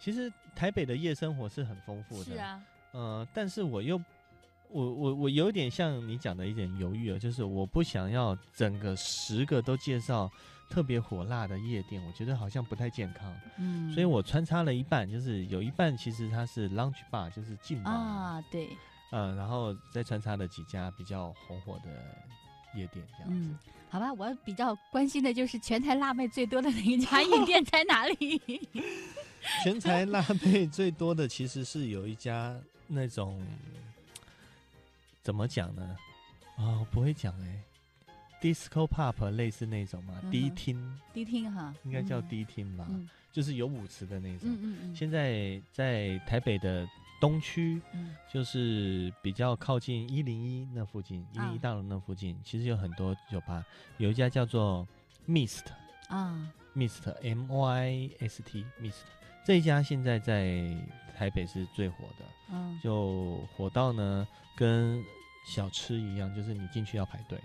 其实台北的夜生活是很丰富的，是啊，呃，但是我又，我我我有点像你讲的一点犹豫了，就是我不想要整个十个都介绍特别火辣的夜店，我觉得好像不太健康，嗯，所以我穿插了一半，就是有一半其实它是 lounge bar，就是劲爆，啊，对，嗯，然后再穿插了几家比较红火的夜店，这样子。嗯，好吧，我比较关心的就是全台辣妹最多的那一家 夜店在哪里？全台辣妹最多的其实是有一家那种，怎么讲呢？啊、我不会讲哎、disco pop 类似那种嘛，嗯迪厅迪厅哈，应该叫嗯迪厅吧，嗯就是有舞池的那种。嗯嗯嗯，现在在台北的东区，嗯。就是比较靠近一零一那附近，一零一啊大楼那附近，其实有很多酒吧，有一家叫做 Mist。啊，Mist M Y S T Mist 这一家现在在台北是最火的，嗯，就火到呢跟小吃一样，就是你进去要排队，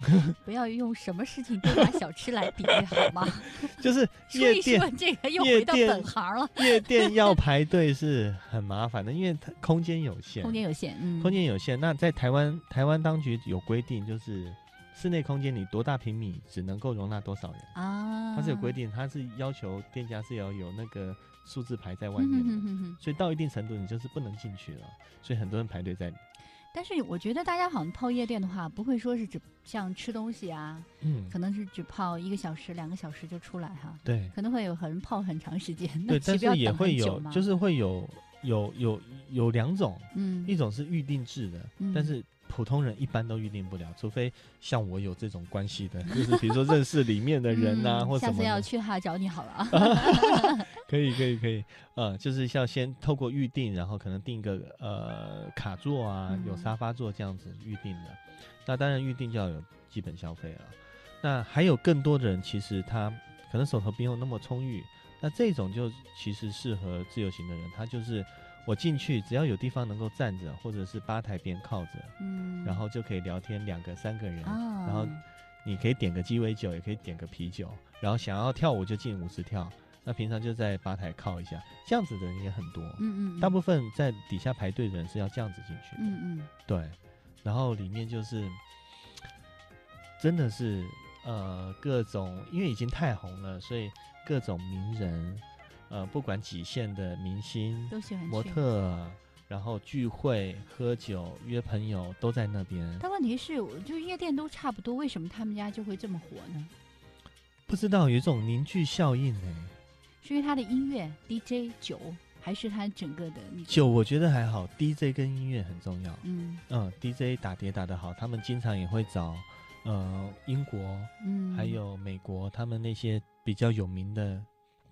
不要用什么事情都拿小吃来比喻好吗？就是 夜店这个又回到本行了，夜店要排队是很麻烦的，因为它空间有限，空间有限，嗯，空间有限。那在台湾，台湾当局有规定，就是室内空间你多大平米只能够容纳多少人，啊，它是有规定，它是要求店家是要有那个数字牌在外嗯面的。哼哼哼哼所以到一定程度，你就是不能进去了，所以很多人排队在。但是我觉得大家好像泡夜店的话，不会说是只像吃东西啊，嗯，可能是只泡一个小时、两个小时就出来哈，对。可能会有很泡很长时间，那对，但是也会有？就是会有有有有两种，嗯。一种是预定制的，嗯。但是普通人一般都预定不了，除非像我有这种关系的，就是比如说认识里面的人呐、嗯下次或什么的。要去哈找你好了 啊。可以可以可以，呃，就是要先透过预定，然后可能订一个呃卡座啊，有嗯沙发座这样子预定的。那当然预定就要有基本消费了。那还有更多的人，其实他可能手头没有那么充裕，那这种就其实适合自由行的人，他就是我进去只要有地方能够站着，或者是吧台边靠着，嗯，然后就可以聊天两个三个人，啊，然后你可以点个鸡尾酒，也可以点个啤酒，然后想要跳舞就进舞池跳。那平常就在吧台靠一下，这样子的人也很多。嗯嗯，大部分在底下排队的人是要这样子进去的。嗯嗯对，然后里面就是真的是呃各种，因为已经太红了，所以各种名人，呃不管几线的明星、都喜欢模。特，然后聚会、喝酒、约朋友都在那边。但问题是，就夜店都差不多，为什么他们家就会这么火呢？不知道有一种凝聚效应呢、是因为他的音乐、DJ 酒，还是他整个的那个？酒我觉得还好，DJ 跟音乐很重要。嗯嗯，DJ 打碟打得好，他们经常也会找呃英国嗯，还有美国他们那些比较有名的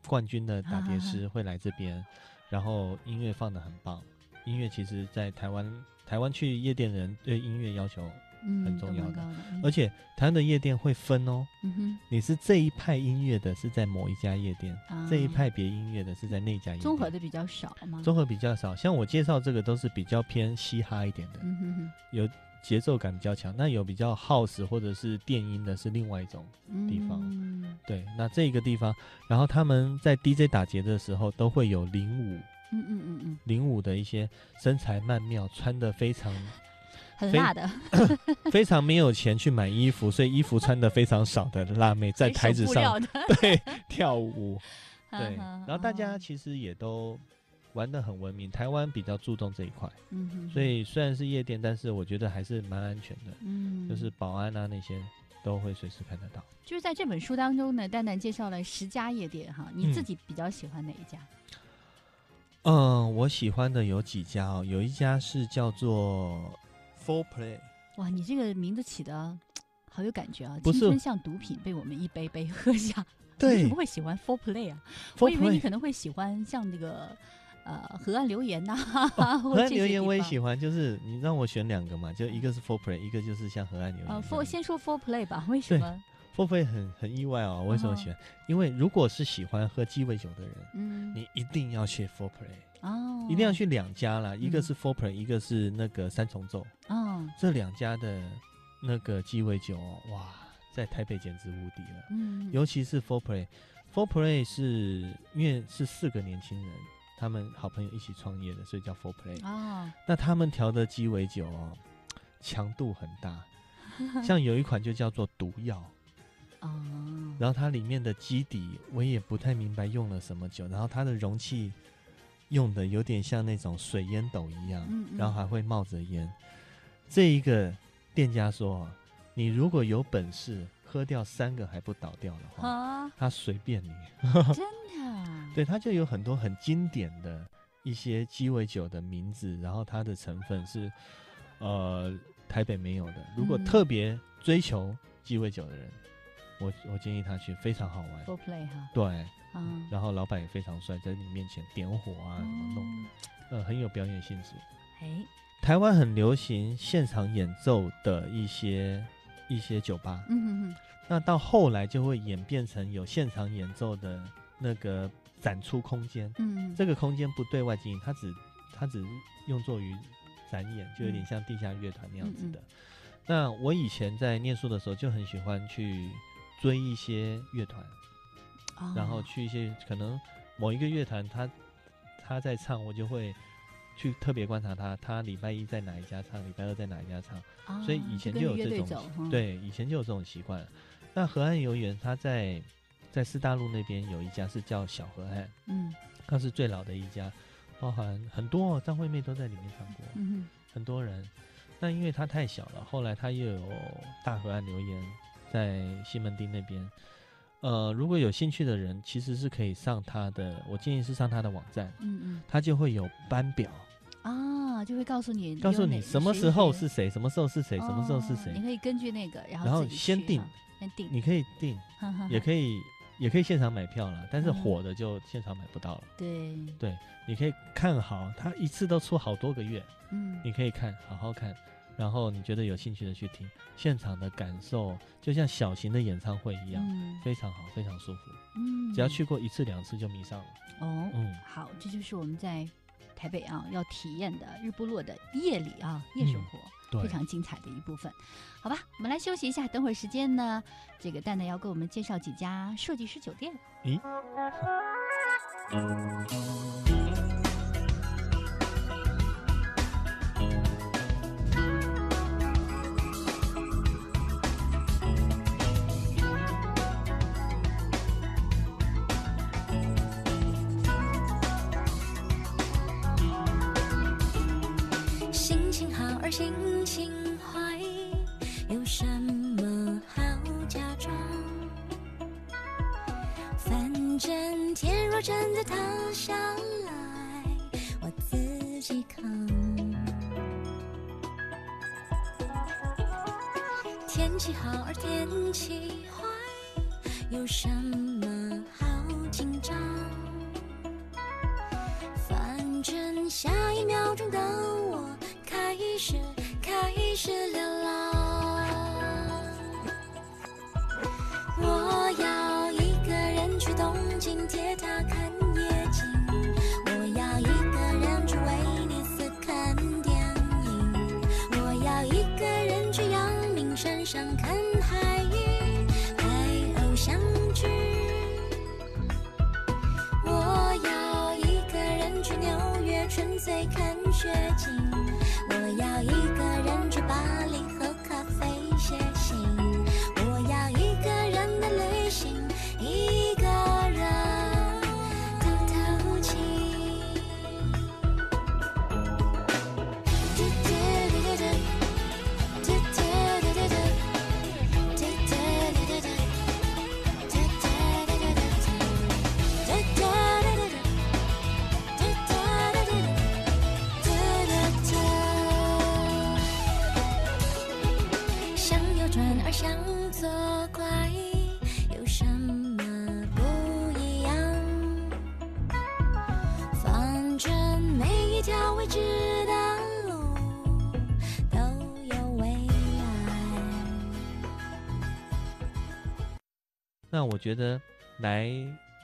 冠军的打碟师 会来这边，然后音乐放的很棒。音乐其实，在台湾台湾去夜店的人对音乐要求，嗯很重要的而且台湾的夜店会分哦，嗯你是这一派音乐的是在某一家夜店，啊这一派别音乐的是在那家夜店。综合的比较少吗。综合比较少，像我介绍这个都是比较偏嘻哈一点的，嗯哼哼有节奏感比较强。那有比较 house 或者是电音的，是另外一种。地方。嗯。对，那这个地方，然后他们在 DJ 打节的时候都会有领舞，嗯嗯嗯嗯，领舞的一些身材曼妙，穿的非常非很辣的，非常没有钱去买衣服，所以衣服穿的非常少的辣妹在台子上 对跳舞，对，然后大家哦其实也都玩的很文明，台湾比较注重这一块。嗯哼，所以虽然是夜店，但是我觉得还是蛮安全的，嗯，就是保安啊那些都会随时看得到。就是在这本书当中呢，蛋蛋介绍了十家夜店哈，你嗯自己比较喜欢哪一家？嗯，我喜欢的有几家哦，有一家是叫做 Four Play，哇，你这个名字起的好有感觉啊！青春像毒品，被我们一杯杯 喝下。为对什么会喜欢 Four Play 啊我以为你。可能会喜欢像这个呃河岸留言呐、或河岸留言我也。喜欢，就是你让我选两个嘛，就一个是 Four Play，一个就是像河岸留言这呃。，Four 先说 Four Play 吧，为什对么？Four Play 很很意外哦，我为什么嗯哼喜欢？因为如果是喜欢喝鸡尾酒的人，嗯，你一定要去 Four Play，哦，一定要去两家啦，一个嗯是 Four Play，一个是那个三重奏。哦，这两家的那个鸡尾酒哦，哇，在台北简直无敌了。嗯，尤其是 Four Play，Four Play 是因为是四个年轻人，他们好朋友一起创业的，所以叫 Four Play。哦，那他们调的鸡尾酒哦，强度很大，像有一款就叫做毒药，哦，然后它里面的基底我也不太明白用了什么酒，然后它的容器用的有点像那种水烟斗一样，嗯嗯。然后还会冒着烟。这一个店家说啊，你如果有本事喝掉三个还不倒掉的话，啊，他随便你。真的啊，对，它就有很多很经典的一些鸡尾酒的名字，然后它的成分是呃台北没有的。如果嗯特别追求鸡尾酒的人，我我建议他去，非常好玩。，Four Play 哈，对，嗯，然后老板也非常帅，在你面前点火啊，什么弄，哦呃，很有表演性质。哎，台湾很流行现场演奏的一些一些酒吧，嗯哼哼，那到后来就会演变成有现场演奏的那个展出空间。嗯，这个空间不对外经营，它只它只用作于展演，就有点像地下乐团那样子的。那我以前在念书的时候就很喜欢去追一些乐团，哦然后去一些可能某一个乐团他他在唱，我就会去特别观察他，他礼拜一在哪一家唱，礼拜二在哪一家唱。哦所以以前就有这种，嗯，对，以前就有这种习惯。那河岸游园他在在四大陆那边有一家是叫小河岸，嗯它是最老的一家，包含很多哦，张惠妹都在里面唱过，嗯很多人。那因为它太小了，后来它又有大河岸留言在西门町那边。呃，如果有兴趣的人，其实是可以上他的，我建议是上他的网站，嗯嗯。他就会有班表，嗯，啊，就会告诉你，告诉你什么时候是谁，什么时候是谁，什么时候是谁，哦你可以根据那个，然后然后先定，先定，你可以定，也可以也可以现场买票了，但是嗯。火的就现场买不到了。对，对，你可以看好，他一次都出好多个月，嗯，你可以看，好好看，然后你觉得有兴趣的去听，现场的感受就像小型的演唱会一样，嗯非常好，非常舒服。嗯，只要去过一次两次就迷上了。哦，嗯，好，这就是我们在台北啊要体验的日不落的夜里啊夜生嗯活。对非，常精彩的一部分，好吧，我们来休息一下，等会儿时间呢，这个蛋蛋要给我们介绍几家设计师酒店。咦，而心情坏，有什么好假装？反正天若真的塌下来，我自己扛。天气好而天气坏，有什么好紧张？反正下一秒钟的我始开始流浪。我要一个人去东京铁塔看夜景，我要一个人去威尼斯看电影，我要一个人去阳明山上看海鱼，拍偶像剧。我要一个人去纽约纯粹看雪景，那我觉得来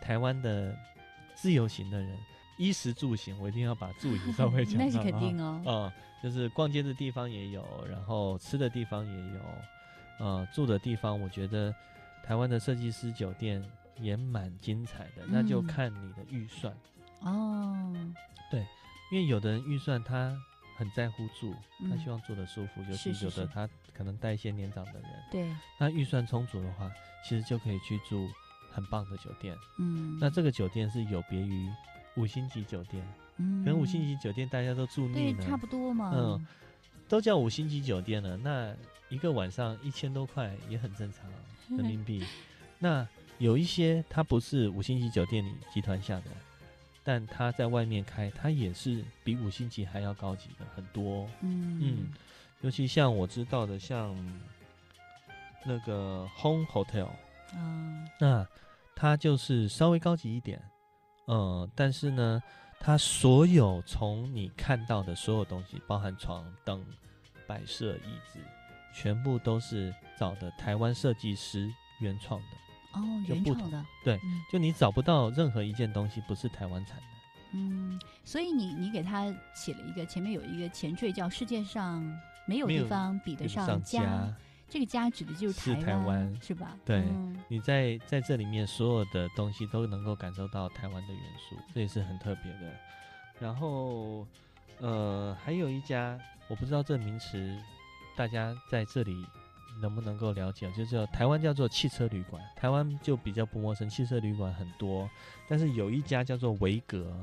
台湾的自由行的人，衣食住行，我一定要把住行稍微 讲那是肯定哦。嗯，就是逛街的地方也有，然后吃的地方也有，呃，住的地方，我觉得台湾的设计师酒店也蛮精彩的，那就嗯。看你的预算，哦，对因为有的人预算他很在乎住，他嗯。希望住的舒服，尤其是有的他可能带一些年长的人，对，那预算充足的话，其实就可以去住很棒的酒店。嗯，那这个酒店是有别于五星级酒店，嗯。可能五星级酒店大家都住腻了，对差不多嘛，嗯都叫五星级酒店了，那一个晚上一千多块也很正常，人民币。那有一些它不是五星级酒店里集团下的，但它在外面开，它也是比五星级还要高级的很多。嗯嗯，尤其像我知道的，像那个 Home Hotel，啊，那它就是稍微高级一点，嗯，但是呢，它所有从你看到的所有东西，包含床、灯、摆设、椅子，全部都是找的台湾设计师原创的。哦，就不同原创的，对嗯就你找不到任何一件东西不是台湾产的。嗯，所以你你给他起了一个前面有一个前缀叫世界上没有没有地方比得上上家，家，这个家指的就是是台湾湾是吧？对嗯你在在这里面所有的东西都能够感受到台湾的元素，这也是很特别的。然后，呃，还有一家我不知道这名词大家在这里能不能够了解，就是台湾叫做汽车旅馆，台湾就比较不陌生，汽车旅馆很多，但是有一家叫做维格，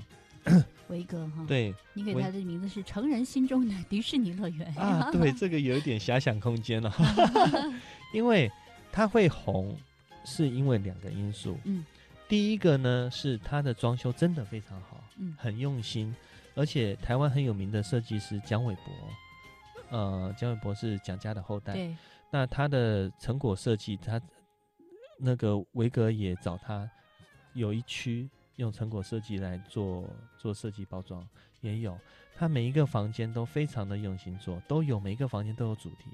维格哈，，对你给他的名字是成人心中的迪士尼乐园啊，对，这个有一点遐想空间了、因为它会红，是因为两个因素。嗯，第一个呢是它的装修真的非常好，嗯。很用心，而且台湾很有名的设计师蒋伟博，呃，蒋伟博是蒋家的后代，对，那他的成果设计，他那个维格也找他有一区用成果设计来做做设计包装，也有他每一个房间都非常的用心做，都有每一个房间都有主题，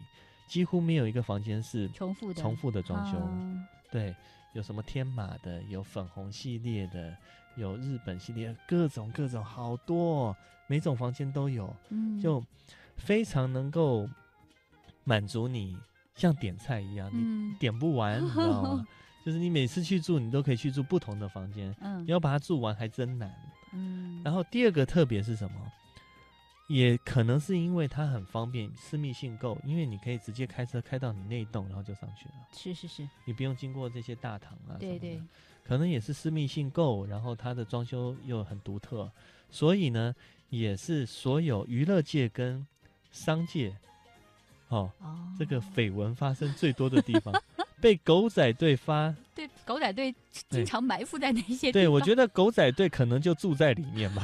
几乎没有一个房间是重复的重复的装修。啊对，有什么天马的，有粉红系列的，有日本系列，各种各种好多、哦，每种房间都有。嗯，就非常能够满足你，像点菜一样，你嗯点不完，你知道吗？就是你每次去住，你都可以去住不同的房间，嗯你要把它住完还真难。嗯，然后第二个特别是什么？也可能是因为它很方便，私密性够，因为你可以直接开车开到你那一栋，然后就上去了，是是是，你不用经过这些大堂啊。对对，，可能也是私密性够，然后它的装修又很独特，所以呢，也是所有娱乐界跟商界，哦，哦，这个绯闻发生最多的地方，被狗仔队发。对狗仔队经常埋伏在那些对，我觉得狗仔队可能就住在里面吧，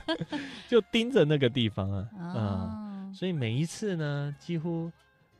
就盯着那个地方啊，嗯，啊，所以每一次呢，几乎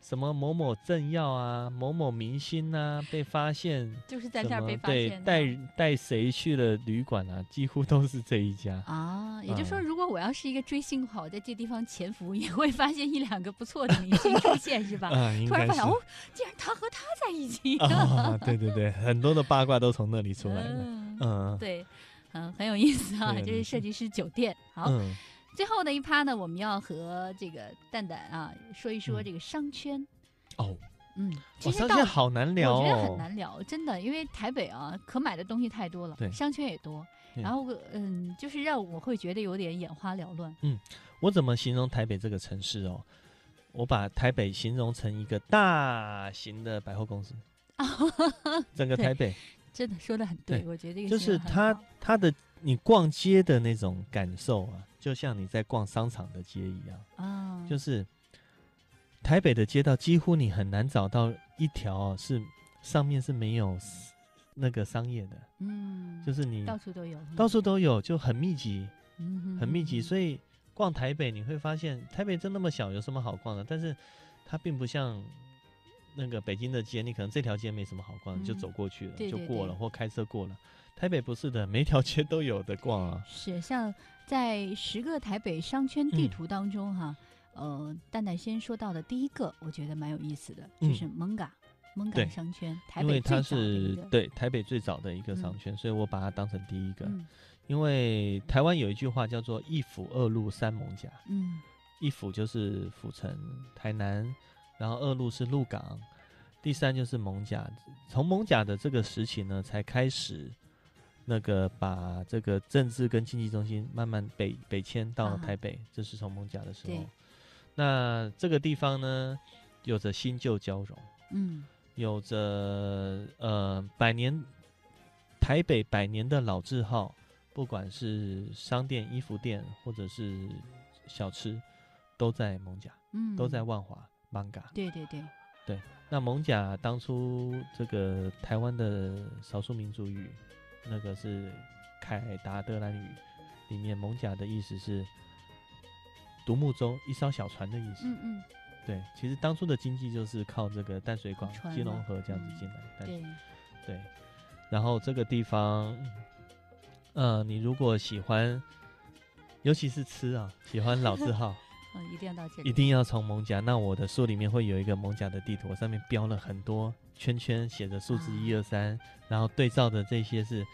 什么某某政要啊、某某明星啊被发现，就是在这儿被发现带带谁去了旅馆啊，几乎都是这一家。啊，也就是说，嗯。如果我要是一个追星的话，我在这地方潜伏，也会发现一两个不错的明星出现，是吧？突然发现哦，竟然他和他在一起，啊，对对对，很多的八卦都从那里出来的。嗯，嗯。对，嗯，很有意思啊，这是设计师酒店。好，嗯，最后的一趴呢，我们要和这个蛋蛋啊说一说嗯这个商圈。哦，嗯，其，实到商圈好难聊我觉得很哦。难聊，真的，因为台北啊，可买的东西太多了，对商圈也多，然后嗯，就是让我会觉得有点眼花缭乱。嗯我怎么形容台北这个城市哦？我把台北形容成一个大型的百货公司，整个台北真的说的很对，对我觉得这个就是形容很它它的你逛街的那种感受啊，就像你在逛商场的街一样，啊，就是台北的街道几乎你很难找到一条哦是上面是没有那个商业的，嗯，就是你到处都有，到处都有，就很密集。嗯很密集，所以逛台北你会发现，台北真那么小，有什么好逛的？但是它并不像那个北京的街，你可能这条街没什么好逛，你就嗯走过去了，对对就过了，或开车过了。台北不是的，每一条街都有的逛啊。是像在十个台北商圈地嗯。图当中哈，呃，蛋蛋先说到的第一个，我觉得蛮有意思的，就嗯。是蒙嘎。蒙嘎商圈，台因为它是对台北最早的一个商嗯。圈，所以我把它当成第一个。嗯。因为台湾有一句话叫做“一府二路三艋甲”，嗯。一府就是府城、台南，然后二路是鹿港，第三就是蒙甲，从蒙甲的这个时期呢，才开始那个把这个政治跟经济中心慢慢北北迁到台北，这是从蒙甲的时候。那这个地方呢，有着新旧交融，嗯有着呃百年台北百年的老字号，不管是商店、衣服店或者是小吃，都在蒙甲，嗯，都在万华芒嘎。对。对对对，那蒙甲当初这个台湾的少数民族语，那个是凯达德兰语，里面蒙甲的意思是独木舟，一艘小船的意思。嗯嗯，对，其实当初的经济就是靠这个淡水港、船基隆河这样子嗯进来。淡水对，对，然后这个地方，呃，你如果喜欢，尤其是吃啊，喜欢老字号，嗯，一定要到这里，一定要从蒙甲。那我的书里面会有一个蒙甲的地图，我上面标了很多圈圈，写着数字啊一二三，然后对照的这些是。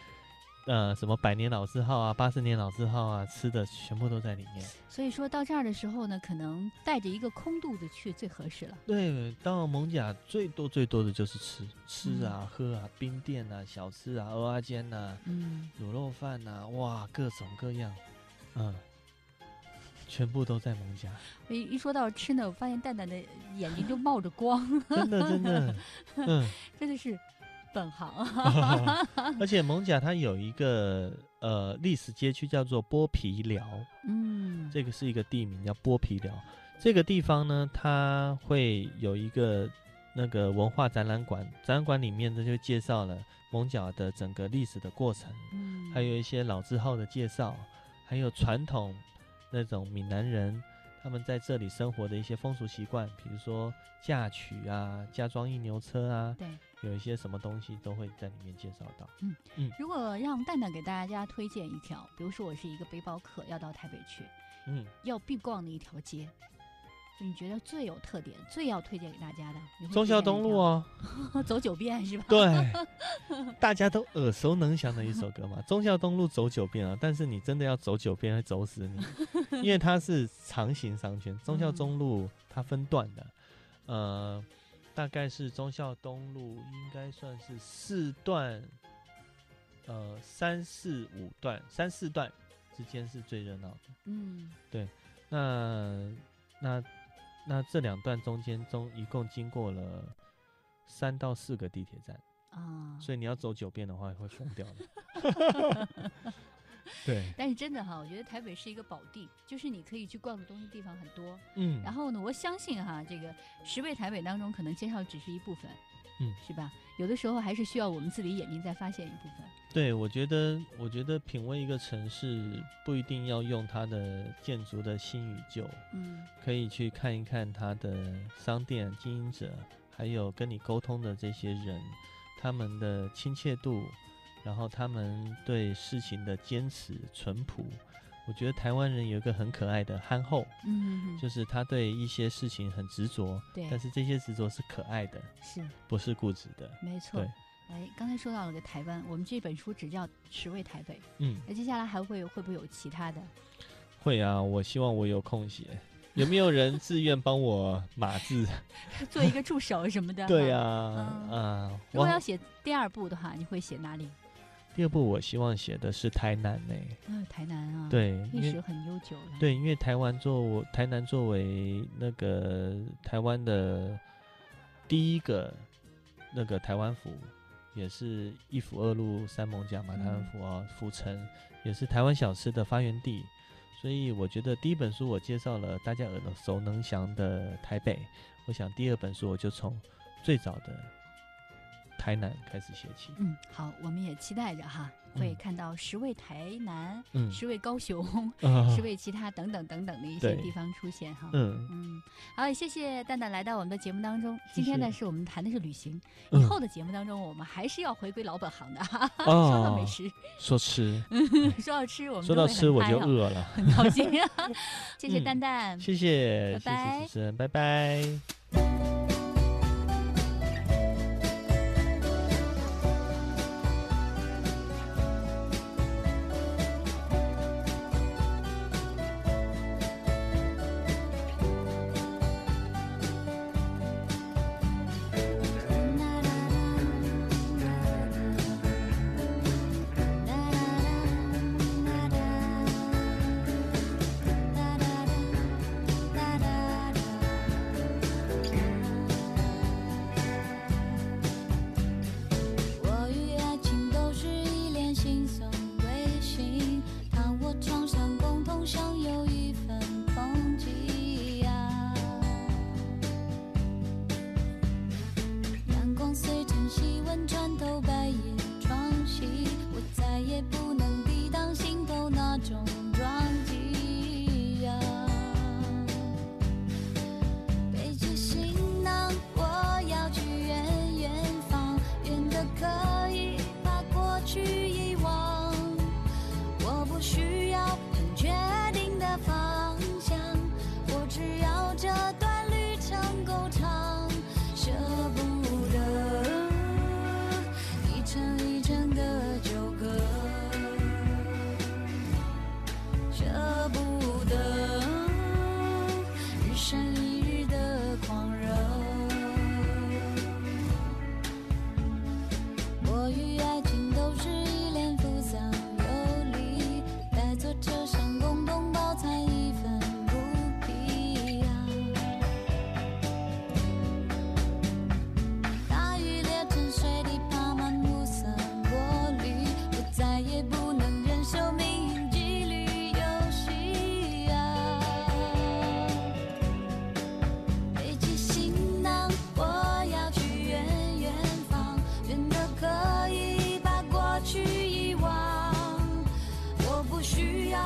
呃，什么百年老字号啊，八十年老字号啊，吃的全部都在里面。所以说到这儿的时候呢，可能带着一个空肚子去最合适了。对，到蒙甲最多最多的就是吃，吃啊、喝啊，冰店啊、小吃啊、蚵仔煎呐、嗯，卤肉饭呐、哇，各种各样，嗯，全部都在蒙甲，一一说到吃呢，我发现蛋蛋的眼睛就冒着光，真的真的，嗯，真的是本行。而且蒙甲它有一个呃历史街区叫做剥皮寮，嗯，这个是一个地名叫剥皮寮。这个地方呢，它会有一个那个文化展览馆，展览馆里面呢就介绍了蒙甲的整个历史的过程，嗯，还有一些老字号的介绍，还有传统那种闽南人他们在这里生活的一些风俗习惯，比如说嫁娶啊、嫁妆一牛车啊，对。有一些什么东西都会在里面介绍到。嗯嗯如果让蛋蛋给大家推荐一条，比如说我是一个背包客，要到台北去，嗯，要必逛的一条街，就你觉得最有特点、最要推荐给大家的，忠孝东路哦，哦，走九遍是吧？对，大家都耳熟能详的一首歌嘛，忠孝东路走九遍啊，但是你真的要走九遍会走死你，因为它是长形商圈，忠孝中路它分段的，呃，大概是忠孝东路应该算是四段，呃，三四五段，三四段之间是最热闹的。嗯，对那那那这两段中间中一共经过了三到四个地铁站。啊，所以你要走九遍的话，会疯掉的。对，但是真的哈，我觉得台北是一个宝地，就是你可以去逛的东西地方很多。嗯，然后呢，我相信哈，这个十位台北当中，可能介绍只是一部分，嗯，是吧？有的时候还是需要我们自己眼睛再发现一部分。对，我觉得，我觉得品味一个城市不一定要用它的建筑的新与旧，嗯可以去看一看它的商店经营者，还有跟你沟通的这些人，他们的亲切度，然后他们对事情的坚持淳朴。我觉得台湾人有一个很可爱的憨厚，嗯，就是他对一些事情很执着，对但是这些执着是可爱的，是不是固执的。没错对。哎，刚才说到了个台湾，我们这本书只叫《十位台北》，嗯，那接下来还会会不会有其他的？会啊，我希望我有空写。有没有人自愿帮我码字？做一个助手什么的？对啊，嗯如果要写第二部的话，你会写哪里？第二部我希望写的是台南呢、嗯，台南啊，，对，历史很悠久了。，对，因为台湾作台南作为那个台湾的第一个那个台湾府，也是一府二路三艋甲嘛，台湾嗯府啊，府城也是台湾小吃的发源地，所以我觉得第一本书我介绍了大家耳熟能详的台北，我想第二本书我就从最早的台南开始写起。嗯，好，我们也期待着哈，会嗯看到十位台南、嗯，十位高雄、啊十位其他等等等等的一些地方出现哈。嗯，嗯，好，谢谢蛋蛋来到我们的节目当中。谢今天呢，是我们谈的是旅行，嗯以后的节目当中，我们还是要回归老本行的。说到美食，说吃，说到吃，我们说到吃我就饿了。很高兴。谢谢嗯蛋蛋，谢谢，拜拜谢谢主持人，拜拜。需要